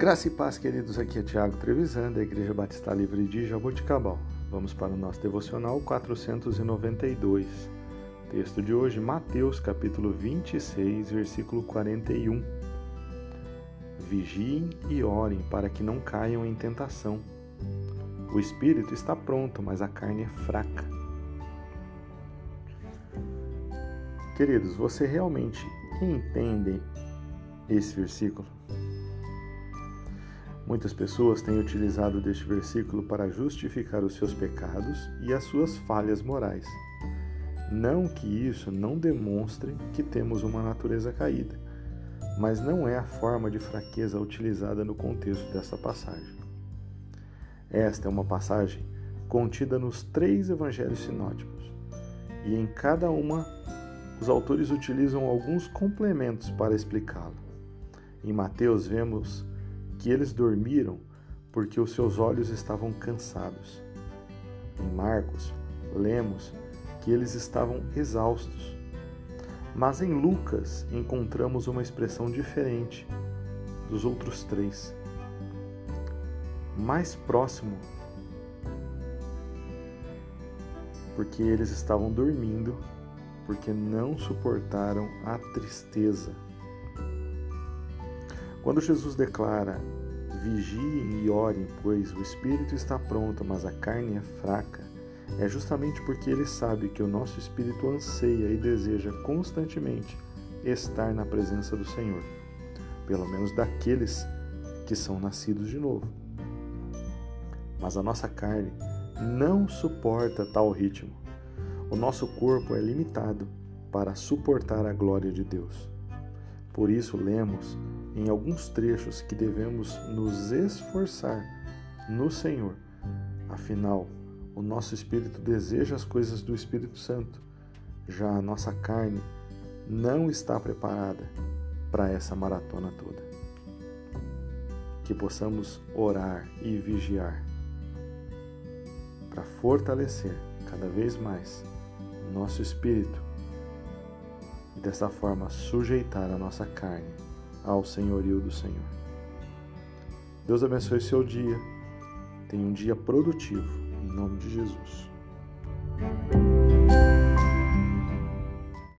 Graça e paz, queridos. Aqui é Tiago Trevisan, da Igreja Batista Livre de Jaboticabal. Vamos para o nosso devocional 492. Texto de hoje, Mateus, capítulo 26, versículo 41. Vigiem e orem para que não caiam em tentação. O espírito está pronto, mas a carne é fraca. Queridos, você realmente entende esse versículo? Muitas pessoas têm utilizado deste versículo para justificar os seus pecados e as suas falhas morais. Não que isso não demonstre que temos uma natureza caída, mas não é a forma de fraqueza utilizada no contexto dessa passagem. Esta é uma passagem contida nos três evangelhos sinóticos, e em cada uma os autores utilizam alguns complementos para explicá-la. Em Mateus vemos que eles dormiram porque os seus olhos estavam cansados. Em Marcos, lemos que eles estavam exaustos. Mas em Lucas encontramos uma expressão diferente dos outros três. Mais próximo, porque eles estavam dormindo, porque não suportaram a tristeza quando Jesus declara: Vigiem e orem, pois o espírito está pronto, mas a carne é fraca, é justamente porque ele sabe que o nosso espírito anseia e deseja constantemente estar na presença do Senhor, pelo menos daqueles que são nascidos de novo. Mas a nossa carne não suporta tal ritmo. O nosso corpo é limitado para suportar a glória de Deus. Por isso, lemos em alguns trechos que devemos nos esforçar no Senhor. Afinal, o nosso espírito deseja as coisas do Espírito Santo, já a nossa carne não está preparada para essa maratona toda. Que possamos orar e vigiar para fortalecer cada vez mais nosso espírito e dessa forma sujeitar a nossa carne ao senhorio do Senhor. Deus abençoe seu dia. Tenha um dia produtivo, em nome de Jesus.